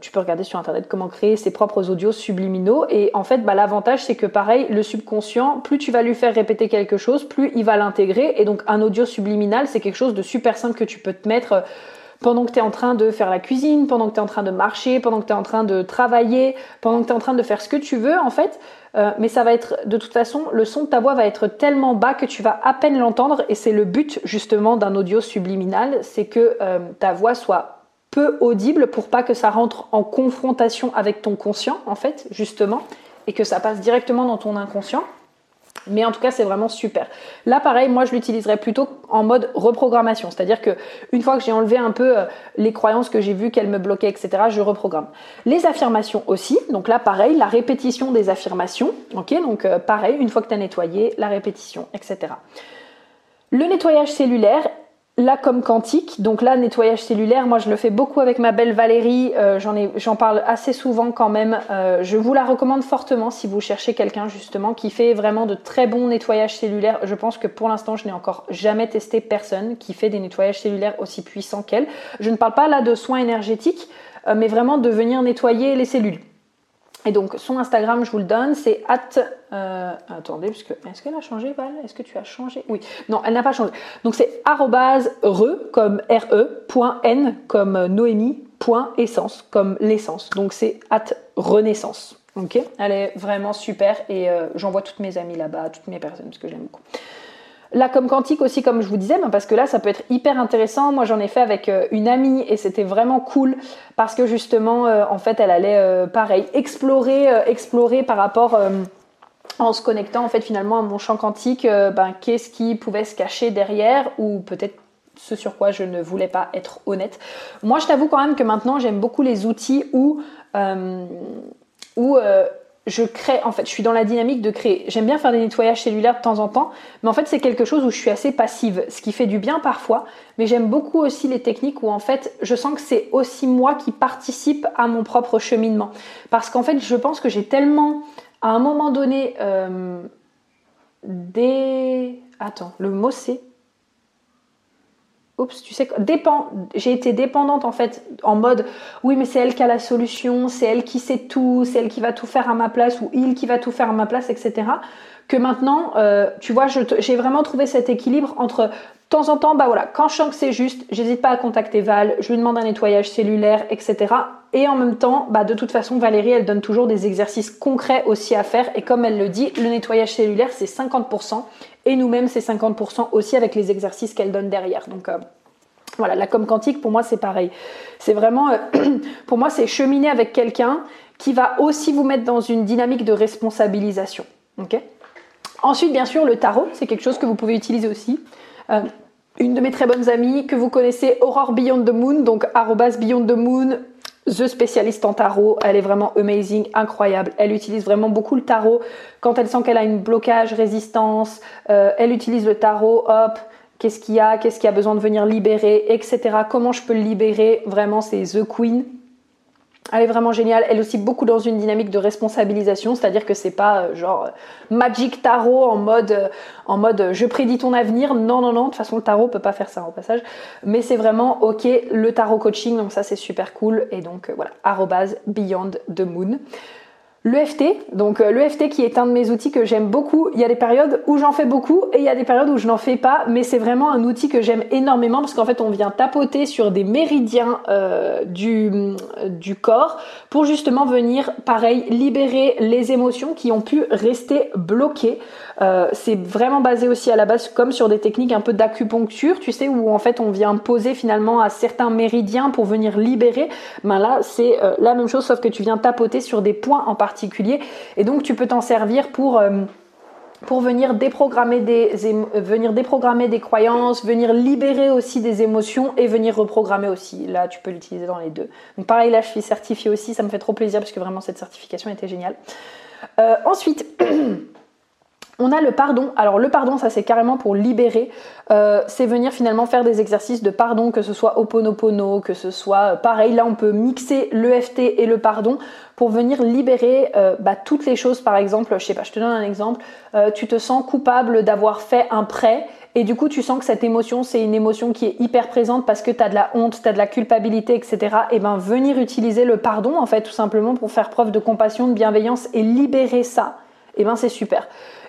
tu peux regarder sur internet comment créer ses propres audios subliminaux. Et en fait, bah, l'avantage c'est que pareil, le subconscient, plus tu vas lui faire répéter quelque chose, plus il va l'intégrer. Et donc un audio subliminal, c'est quelque chose de super simple que tu peux te mettre pendant que tu es en train de faire la cuisine, pendant que tu es en train de marcher, pendant que tu es en train de travailler, pendant que tu es en train de faire ce que tu veux en fait. Euh, mais ça va être, de toute façon, le son de ta voix va être tellement bas que tu vas à peine l'entendre et c'est le but justement d'un audio subliminal, c'est que euh, ta voix soit peu audible pour pas que ça rentre en confrontation avec ton conscient en fait, justement, et que ça passe directement dans ton inconscient. Mais en tout cas, c'est vraiment super. Là, pareil, moi, je l'utiliserais plutôt en mode reprogrammation. C'est-à-dire que une fois que j'ai enlevé un peu euh, les croyances que j'ai vues qu'elles me bloquaient, etc., je reprogramme. Les affirmations aussi. Donc là, pareil, la répétition des affirmations. Ok, donc euh, pareil, une fois que tu as nettoyé, la répétition, etc. Le nettoyage cellulaire, Là, comme quantique, donc là, nettoyage cellulaire, moi je le fais beaucoup avec ma belle Valérie, euh, j'en parle assez souvent quand même. Euh, je vous la recommande fortement si vous cherchez quelqu'un justement qui fait vraiment de très bons nettoyages cellulaires. Je pense que pour l'instant, je n'ai encore jamais testé personne qui fait des nettoyages cellulaires aussi puissants qu'elle. Je ne parle pas là de soins énergétiques, euh, mais vraiment de venir nettoyer les cellules. Et donc son Instagram, je vous le donne, c'est at. Euh, attendez, parce que est-ce qu'elle a changé, Val? Est-ce que tu as changé? Oui. Non, elle n'a pas changé. Donc c'est re comme re point n comme Noémie point essence comme l'essence. Donc c'est at renaissance. Ok? Elle est vraiment super et euh, j'envoie toutes mes amies là-bas, toutes mes personnes parce que j'aime beaucoup. La com quantique aussi, comme je vous disais, parce que là, ça peut être hyper intéressant. Moi, j'en ai fait avec euh, une amie et c'était vraiment cool parce que justement, euh, en fait, elle allait, euh, pareil, explorer, explorer par rapport en se connectant en fait finalement à mon champ quantique, ben, qu'est-ce qui pouvait se cacher derrière ou peut-être ce sur quoi je ne voulais pas être honnête. Moi, je t'avoue quand même que maintenant, j'aime beaucoup les outils où je crée, en fait, je suis dans la dynamique de créer. J'aime bien faire des nettoyages cellulaires de temps en temps, mais en fait, c'est quelque chose où je suis assez passive, ce qui fait du bien parfois. Mais j'aime beaucoup aussi les techniques où, en fait, je sens que c'est aussi moi qui participe à mon propre cheminement. Parce qu'en fait, je pense que j'ai tellement, à un moment donné, euh, des. Attends, le mot c'est oups, tu sais, dépend, j'ai été dépendante en fait, en mode, oui, mais c'est elle qui a la solution, c'est elle qui sait tout, c'est elle qui va tout faire à ma place, ou il qui va tout faire à ma place, etc. Que maintenant, euh, tu vois, j'ai vraiment trouvé cet équilibre entre de temps en temps, bah voilà, quand je sens que c'est juste, j'hésite pas à contacter Val, je lui demande un nettoyage cellulaire, etc. Et en même temps, bah de toute façon, Valérie, elle donne toujours des exercices concrets aussi à faire. Et comme elle le dit, le nettoyage cellulaire, c'est 50%. Et nous-mêmes, c'est 50% aussi avec les exercices qu'elle donne derrière. Donc euh, voilà, la com quantique, pour moi, c'est pareil. C'est vraiment, euh, <clears throat> pour moi, c'est cheminer avec quelqu'un qui va aussi vous mettre dans une dynamique de responsabilisation. Ensuite, bien sûr, le tarot, c'est quelque chose que vous pouvez utiliser aussi. Euh, une de mes très bonnes amies que vous connaissez, Aurore Beyond the Moon, donc Beyond the Moon, The spécialiste en tarot, elle est vraiment amazing, incroyable. Elle utilise vraiment beaucoup le tarot quand elle sent qu'elle a une blocage, résistance. Euh, elle utilise le tarot, hop, qu'est-ce qu'il y a, qu'est-ce qu'il y a besoin de venir libérer, etc. Comment je peux le libérer? Vraiment, c'est The Queen. Elle est vraiment géniale. Elle est aussi beaucoup dans une dynamique de responsabilisation, c'est-à-dire que c'est pas euh, genre euh, magic tarot en mode euh, en mode je prédis ton avenir. Non non non, de toute façon le tarot peut pas faire ça au passage, mais c'est vraiment OK, le tarot coaching donc ça c'est super cool et donc voilà, beyond the moon. L'EFT, donc euh, l'EFT qui est un de mes outils que j'aime beaucoup. Il y a des périodes où j'en fais beaucoup et il y a des périodes où je n'en fais pas, mais c'est vraiment un outil que j'aime énormément parce qu'en fait on vient tapoter sur des méridiens euh, du, corps pour justement venir, pareil, libérer les émotions qui ont pu rester bloquées. Euh, c'est vraiment basé aussi à la base comme sur des techniques un peu d'acupuncture, tu sais, où en fait on vient poser finalement à certains méridiens pour venir libérer. Ben là c'est la même chose sauf que tu viens tapoter sur des points en particulier et donc tu peux t'en servir pour euh, pour venir déprogrammer des venir déprogrammer des croyances, venir libérer aussi des émotions et venir reprogrammer aussi. Là, tu peux l'utiliser dans les deux. Donc pareil, là, je suis certifiée aussi. Ça me fait trop plaisir parce que vraiment cette certification était géniale. Euh, ensuite. <clears throat> On a le pardon. Alors le pardon, ça c'est carrément pour libérer. Euh, c'est venir finalement faire des exercices de pardon, que ce soit oponopono, que ce soit euh, pareil. Là, on peut mixer l'EFT et le pardon pour venir libérer euh, bah, toutes les choses. Par exemple, je sais pas, je te donne un exemple. tu te sens coupable d'avoir fait un prêt et du coup, tu sens que cette émotion, c'est une émotion qui est hyper présente parce que tu as de la honte, tu as de la culpabilité, etc. Et ben venir utiliser le pardon, en fait, tout simplement pour faire preuve de compassion, de bienveillance et libérer ça, et ben c'est super.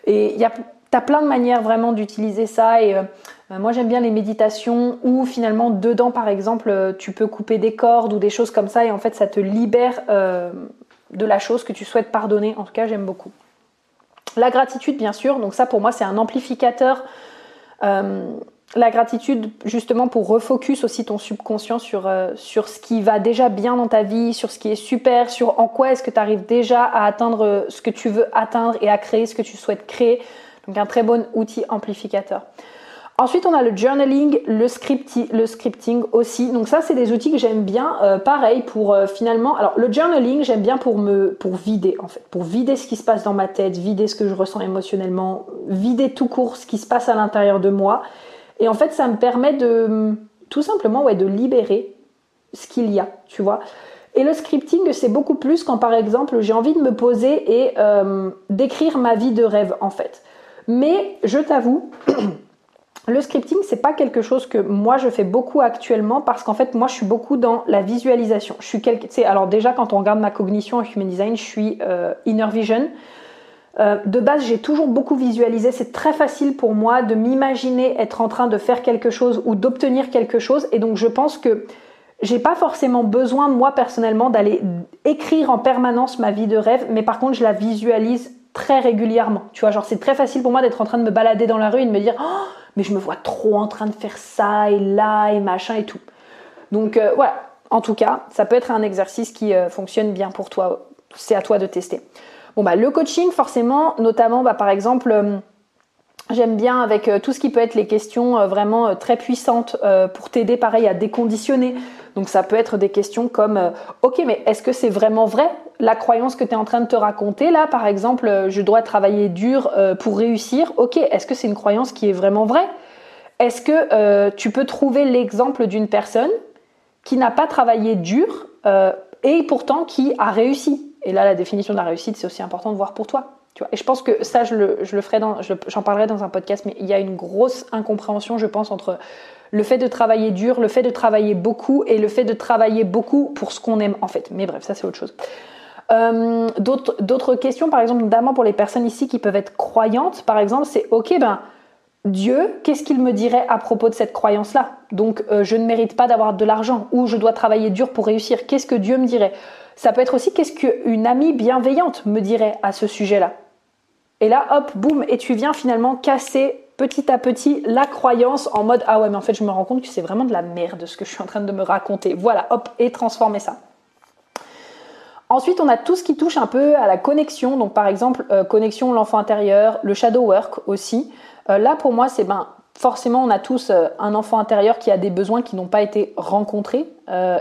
Et il y a as plein de manières vraiment d'utiliser ça et euh, euh, moi j'aime bien les méditations où finalement dedans par exemple euh, tu peux couper des cordes ou des choses comme ça et en fait ça te libère de la chose que tu souhaites pardonner. En tout cas j'aime beaucoup. La gratitude bien sûr, donc ça pour moi c'est un amplificateur. La gratitude justement pour refocus aussi ton subconscient sur, sur ce qui va déjà bien dans ta vie, sur ce qui est super, sur en quoi est-ce que tu arrives déjà à atteindre ce que tu veux atteindre et à créer ce que tu souhaites créer. Donc un très bon outil amplificateur. Ensuite, on a le journaling, le, scripting aussi. Donc ça, c'est des outils que j'aime bien. Euh, pareil pour euh, finalement. Alors le journaling, j'aime bien pour me pour vider en fait, pour vider ce qui se passe dans ma tête, vider ce que je ressens émotionnellement, vider tout court ce qui se passe à l'intérieur de moi. Et en fait, ça me permet de tout simplement ouais de libérer ce qu'il y a, tu vois. Et le scripting, c'est beaucoup plus quand par exemple j'ai envie de me poser et euh, d'écrire ma vie de rêve en fait. Mais je t'avoue. <clears throat> Le scripting, c'est pas quelque chose que moi je fais beaucoup actuellement parce qu'en fait, moi je suis beaucoup dans la visualisation. Je suis quelque, alors déjà quand on regarde ma cognition en human design, je suis euh, inner vision. Euh, de base, j'ai toujours beaucoup visualisé. C'est très facile pour moi de m'imaginer être en train de faire quelque chose ou d'obtenir quelque chose. Et donc, je pense que j'ai pas forcément besoin, moi personnellement, d'aller écrire en permanence ma vie de rêve, mais par contre, je la visualise très régulièrement. Tu vois, genre, c'est très facile pour moi d'être en train de me balader dans la rue et de me dire, oh, mais je me vois trop en train de faire ça et là et machin et tout. Donc euh, voilà, en tout cas, ça peut être un exercice qui euh, fonctionne bien pour toi. C'est à toi de tester. Bon bah le coaching forcément, notamment bah, par exemple. Euh, j'aime bien avec tout ce qui peut être les questions vraiment très puissantes pour t'aider pareil à déconditionner. Donc ça peut être des questions comme OK mais est-ce que c'est vraiment vrai la croyance que tu es en train de te raconter là, par exemple, euh, je dois travailler dur euh, pour réussir, ok, est-ce que c'est une croyance qui est vraiment vraie? Est-ce que euh, tu peux trouver l'exemple d'une personne qui n'a pas travaillé dur et pourtant qui a réussi? Et là, la définition de la réussite, c'est aussi important de voir pour toi. Tu vois et je pense que ça, je le, je le ferai dans, j'en parlerai dans un podcast, mais il y a une grosse incompréhension, je pense, entre le fait de travailler dur, le fait de travailler beaucoup et le fait de travailler beaucoup pour ce qu'on aime en fait. Mais bref, ça c'est autre chose. Euh, d'autres questions, par exemple, notamment pour les personnes ici qui peuvent être croyantes, par exemple, c'est ok, ben Dieu, qu'est-ce qu'il me dirait à propos de cette croyance-là? Donc, euh, je ne mérite pas d'avoir de l'argent ou je dois travailler dur pour réussir. Qu'est-ce que Dieu me dirait? Ça peut être aussi qu'est-ce qu'une amie bienveillante me dirait à ce sujet-là. Et là, hop, boum, et tu viens finalement casser petit à petit la croyance en mode ah ouais, mais en fait, je me rends compte que c'est vraiment de la merde ce que je suis en train de me raconter. Voilà, hop, et transformer ça. Ensuite, on a tout ce qui touche un peu à la connexion. Donc, par exemple, euh, connexion l'enfant intérieur, le shadow work aussi. Euh, là, pour moi, c'est ben forcément, on a tous euh, un enfant intérieur qui a des besoins qui n'ont pas été rencontrés.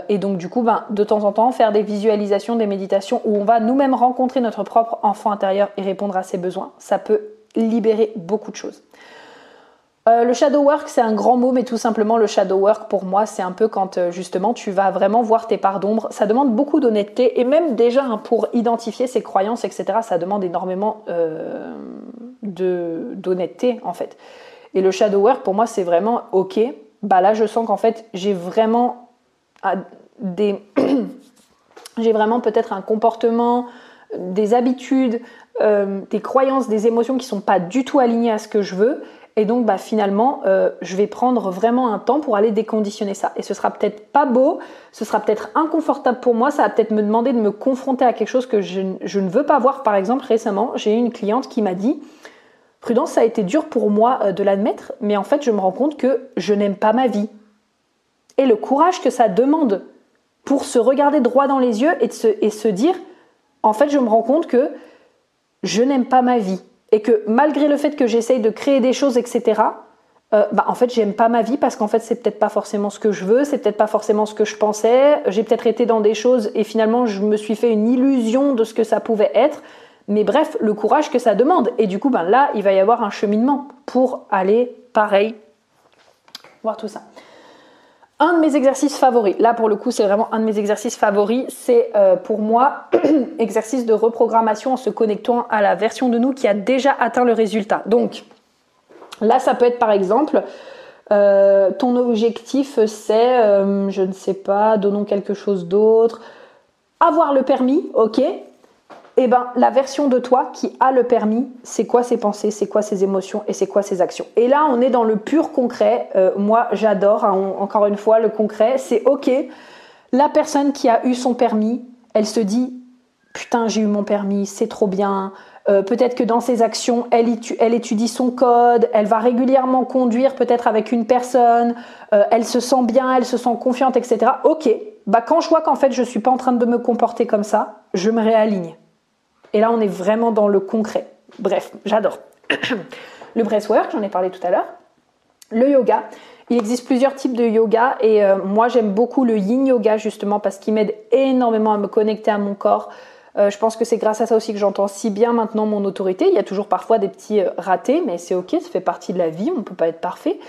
et donc, du coup, ben, de temps en temps, faire des visualisations, des méditations où on va nous-mêmes rencontrer notre propre enfant intérieur et répondre à ses besoins. Ça peut libérer beaucoup de choses. Euh, le shadow work, c'est un grand mot, mais tout simplement le shadow work pour moi, c'est un peu quand euh, justement tu vas vraiment voir tes parts d'ombre. Ça demande beaucoup d'honnêteté et même déjà pour identifier ses croyances, etc. Ça demande énormément euh, d'honnêteté en fait. Et le shadow work pour moi, c'est vraiment ok. Bah là, je sens qu'en fait, j'ai vraiment des, <clears throat> j'ai vraiment peut-être un comportement, des habitudes, des croyances, des émotions qui sont pas du tout alignées à ce que je veux et donc, bah, finalement, euh, je vais prendre vraiment un temps pour aller déconditionner ça. Et ce sera peut-être pas beau, ce sera peut-être inconfortable pour moi, ça va peut-être me demander de me confronter à quelque chose que je, ne veux pas voir. Par exemple, récemment, j'ai eu une cliente qui m'a dit Prudence, ça a été dur pour moi euh, de l'admettre, mais en fait, je me rends compte que je n'aime pas ma vie. Et le courage que ça demande pour se regarder droit dans les yeux et, se, et se dire En fait, je me rends compte que je n'aime pas ma vie et que malgré le fait que j'essaye de créer des choses, etc., euh, bah, en fait, j'aime pas ma vie parce qu'en fait, c'est peut-être pas forcément ce que je veux, c'est peut-être pas forcément ce que je pensais. J'ai peut-être été dans des choses et finalement, je me suis fait une illusion de ce que ça pouvait être. Mais bref, le courage que ça demande. Et du coup, ben là, il va y avoir un cheminement pour aller, pareil, voir tout ça. Un de mes exercices favoris, là pour le coup c'est vraiment un de mes exercices favoris, c'est euh, pour moi <clears throat> exercice de reprogrammation en se connectant à la version de nous qui a déjà atteint le résultat. Donc là ça peut être par exemple euh, ton objectif c'est, euh, je ne sais pas, donnons quelque chose d'autre, avoir le permis, ok, eh ben, la version de toi qui a le permis, c'est quoi ses pensées, c'est quoi ses émotions et c'est quoi ses actions. Et là, on est dans le pur concret. Euh, moi, j'adore, hein, encore une fois, le concret. C'est OK, la personne qui a eu son permis, elle se dit, putain, j'ai eu mon permis, c'est trop bien. Euh, peut-être que dans ses actions, elle, étudie son code, elle va régulièrement conduire peut-être avec une personne, euh, elle se sent bien, elle se sent confiante, etc. Ok, bah quand je vois qu'en fait je suis pas en train de me comporter comme ça, je me réaligne. Et là, on est vraiment dans le concret. Bref, j'adore. <coughs> le breathwork, j'en ai parlé tout à l'heure, le yoga. Il existe plusieurs types de yoga et euh, moi j'aime beaucoup le yin yoga justement parce qu'il m'aide énormément à me connecter à mon corps. Euh, je pense que c'est grâce à ça aussi que j'entends si bien maintenant mon autorité. Il y a toujours parfois des petits ratés, mais c'est ok, ça fait partie de la vie, on ne peut pas être parfait.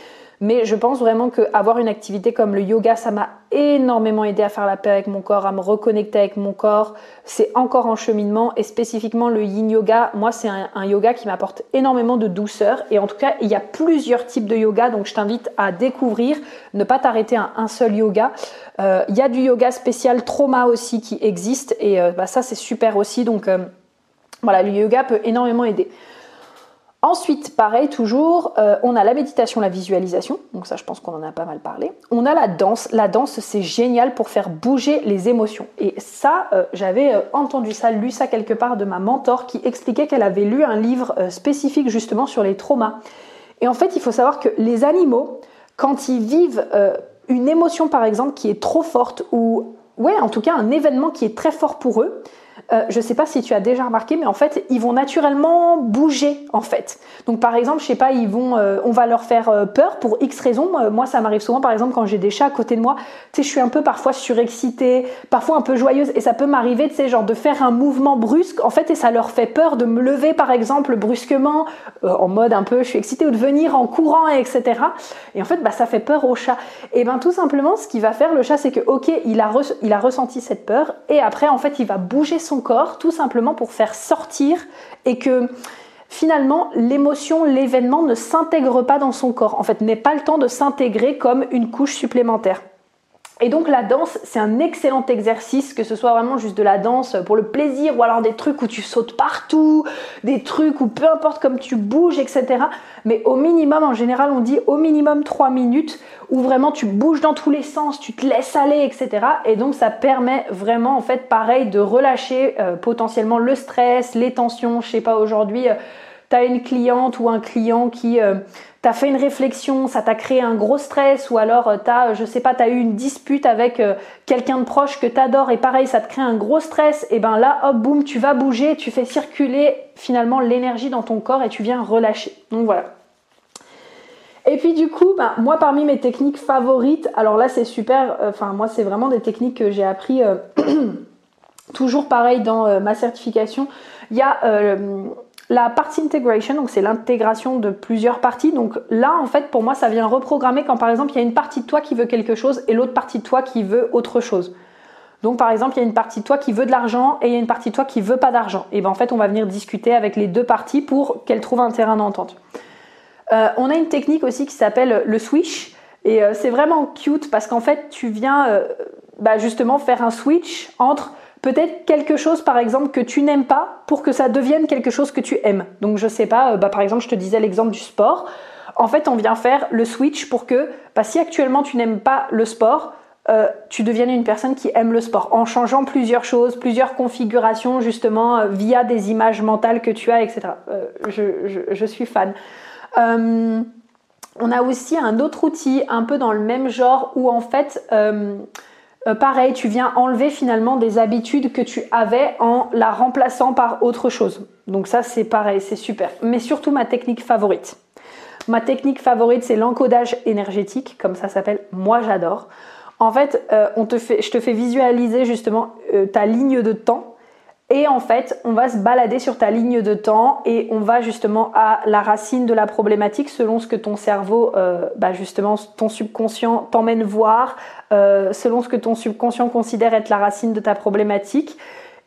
Mais je pense vraiment qu'avoir une activité comme le yoga, ça m'a énormément aidé à faire la paix avec mon corps, à me reconnecter avec mon corps. C'est encore en cheminement et spécifiquement le yin yoga, moi c'est un, yoga qui m'apporte énormément de douceur. Et en tout cas, il y a plusieurs types de yoga, donc je t'invite à découvrir, ne pas t'arrêter à un seul yoga. Euh, il y a du yoga spécial trauma aussi qui existe et euh, bah, ça c'est super aussi. Donc euh, voilà, le yoga peut énormément aider. Ensuite, pareil, toujours, euh, on a la méditation, la visualisation. Donc ça, je pense qu'on en a pas mal parlé. On a la danse. La danse, c'est génial pour faire bouger les émotions. Et ça, euh, j'avais euh, entendu ça, lu ça quelque part de ma mentor qui expliquait qu'elle avait lu un livre spécifique justement sur les traumas. Et en fait, il faut savoir que les animaux, quand ils vivent une émotion, par exemple, qui est trop forte ou, ouais, en tout cas, un événement qui est très fort pour eux, euh, je ne sais pas si tu as déjà remarqué, mais en fait, ils vont naturellement bouger, en fait. Donc, par exemple, je sais pas, ils vont, euh, on va leur faire euh, peur pour X raisons. moi, ça m'arrive souvent, par exemple, quand j'ai des chats à côté de moi, tu sais, je suis un peu parfois surexcitée, parfois un peu joyeuse, et ça peut m'arriver, tu sais, genre de faire un mouvement brusque, en fait, et ça leur fait peur de me lever, par exemple, brusquement, en mode un peu, je suis excitée, ou de venir en courant, etc. Et en fait, bah, ça fait peur au chat. Et ben, tout simplement, ce qu'il va faire, le chat, c'est que, ok, il a, il a ressenti cette peur, et après, en fait, il va bouger son corps tout simplement pour faire sortir et que finalement l'émotion, l'événement ne s'intègre pas dans son corps. En fait, n'ait pas le temps de s'intégrer comme une couche supplémentaire. Et donc la danse, c'est un excellent exercice, que ce soit vraiment juste de la danse pour le plaisir ou alors des trucs où tu sautes partout, des trucs où peu importe comme tu bouges, etc. Mais au minimum, en général, on dit au minimum 3 minutes où vraiment tu bouges dans tous les sens, tu te laisses aller, etc. Et donc ça permet vraiment, en fait, pareil, de relâcher euh, potentiellement le stress, les tensions. Je sais pas, aujourd'hui, euh, tu as une cliente ou un client qui... Euh, tu as fait une réflexion, ça t'a créé un gros stress, ou alors euh, tu as, je sais pas, tu as eu une dispute avec euh, quelqu'un de proche que tu adores, et pareil, ça te crée un gros stress, et ben là, hop, boum, tu vas bouger, tu fais circuler finalement l'énergie dans ton corps et tu viens relâcher. Donc voilà. Et puis du coup, ben, moi parmi mes techniques favorites, alors là c'est super, euh, enfin moi c'est vraiment des techniques que j'ai appris <clears throat> toujours pareil dans ma certification. Il y a la partie integration, donc c'est l'intégration de plusieurs parties. Donc là, en fait, pour moi, ça vient reprogrammer quand par exemple il y a une partie de toi qui veut quelque chose et l'autre partie de toi qui veut autre chose. Donc par exemple, il y a une partie de toi qui veut de l'argent et il y a une partie de toi qui veut pas d'argent. Et ben en fait, on va venir discuter avec les deux parties pour qu'elles trouvent un terrain d'entente. Euh, on a une technique aussi qui s'appelle le switch et euh, c'est vraiment cute parce qu'en fait, tu viens euh, bah, justement faire un switch entre peut-être quelque chose par exemple que tu n'aimes pas pour que ça devienne quelque chose que tu aimes. Donc je sais pas, euh, bah, par exemple je te disais l'exemple du sport. En fait on vient faire le switch pour que bah, si actuellement tu n'aimes pas le sport, euh, tu deviennes une personne qui aime le sport en changeant plusieurs choses, plusieurs configurations justement euh, via des images mentales que tu as, etc. je, suis fan. on a aussi un autre outil un peu dans le même genre où en fait euh, pareil, tu viens enlever finalement des habitudes que tu avais en la remplaçant par autre chose. Donc ça, c'est pareil, c'est super. Mais surtout ma technique favorite. Ma technique favorite, c'est l'encodage énergétique, comme ça s'appelle. Moi, j'adore. En fait, euh, on te fait, je te fais visualiser justement euh, ta ligne de temps et en fait, on va se balader sur ta ligne de temps et on va justement à la racine de la problématique selon ce que ton cerveau, euh, bah justement, ton subconscient t'emmène voir, euh, selon ce que ton subconscient considère être la racine de ta problématique.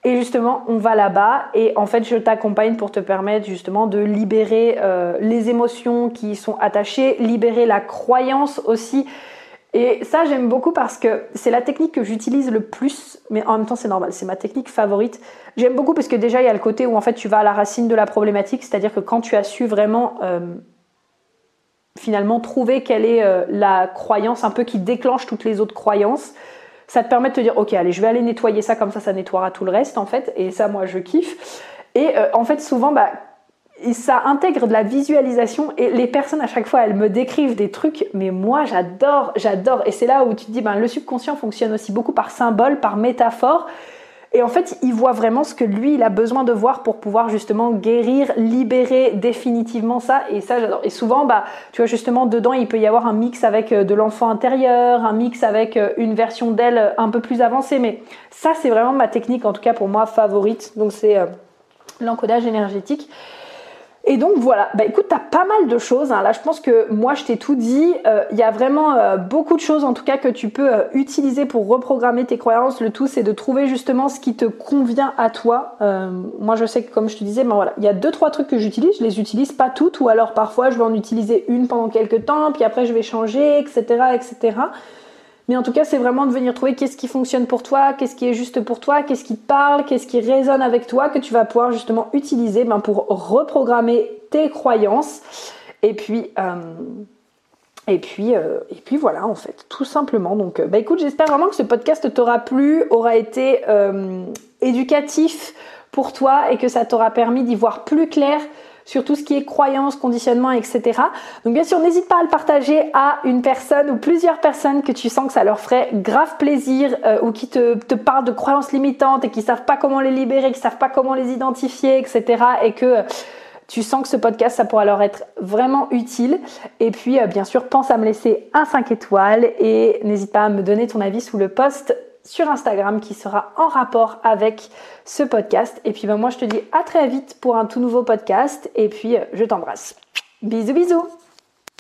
Et justement, on va là-bas et en fait, je t'accompagne pour te permettre justement de libérer euh, les émotions qui sont attachées, libérer la croyance aussi et ça, j'aime beaucoup parce que c'est la technique que j'utilise le plus, mais en même temps, c'est normal, c'est ma technique favorite. J'aime beaucoup parce que déjà, il y a le côté où en fait, tu vas à la racine de la problématique, c'est-à-dire que quand tu as su vraiment euh, finalement trouver quelle est euh, la croyance un peu qui déclenche toutes les autres croyances, ça te permet de te dire, ok, allez, je vais aller nettoyer ça, comme ça, ça nettoiera tout le reste, en fait. Et ça, moi, je kiffe. Et euh, en fait, souvent, bah, ça intègre de la visualisation et les personnes à chaque fois elles me décrivent des trucs mais moi j'adore j'adore et c'est là où tu te dis ben le subconscient fonctionne aussi beaucoup par symbole par métaphore Et en fait, il voit vraiment ce que lui, il a besoin de voir pour pouvoir justement guérir, libérer définitivement ça. Et ça, j'adore. Et souvent, bah, tu vois, justement, dedans, il peut y avoir un mix avec euh, de l'enfant intérieur, un mix avec euh, une version d'elle un peu plus avancée. Mais ça, c'est vraiment ma technique, en tout cas pour moi, favorite. Donc, c'est euh, l'encodage énergétique. Et donc voilà, bah écoute, t'as pas mal de choses. Hein. Là, je pense que moi, je t'ai tout dit. Euh, il y a vraiment euh, beaucoup de choses, en tout cas, que tu peux euh, utiliser pour reprogrammer tes croyances. Le tout, c'est de trouver justement ce qui te convient à toi. moi, je sais que, comme je te disais, ben voilà, il y a deux trois trucs que j'utilise. Je les utilise pas toutes, ou alors parfois, je vais en utiliser une pendant quelques temps, puis après, je vais changer, etc., etc. Mais en tout cas, c'est vraiment de venir trouver qu'est-ce qui fonctionne pour toi, qu'est-ce qui est juste pour toi, qu'est-ce qui parle, qu'est-ce qui résonne avec toi, que tu vas pouvoir justement utiliser ben, pour reprogrammer tes croyances. Et puis, euh, et puis, euh, et puis voilà, en fait, tout simplement. Donc, bah écoute, j'espère vraiment que ce podcast t'aura plu, aura été éducatif pour toi et que ça t'aura permis d'y voir plus clair sur tout ce qui est croyance, conditionnement, etc. Donc bien sûr, n'hésite pas à le partager à une personne ou plusieurs personnes que tu sens que ça leur ferait grave plaisir euh, ou qui te, parlent de croyances limitantes et qui savent pas comment les libérer, qui savent pas comment les identifier, etc. Et que euh, tu sens que ce podcast, ça pourra leur être vraiment utile. Et puis, euh, bien sûr, pense à me laisser un 5 étoiles et n'hésite pas à me donner ton avis sous le post sur Instagram qui sera en rapport avec ce podcast. Et puis ben, moi je te dis à très vite pour un tout nouveau podcast et puis euh, je t'embrasse. Bisous bisous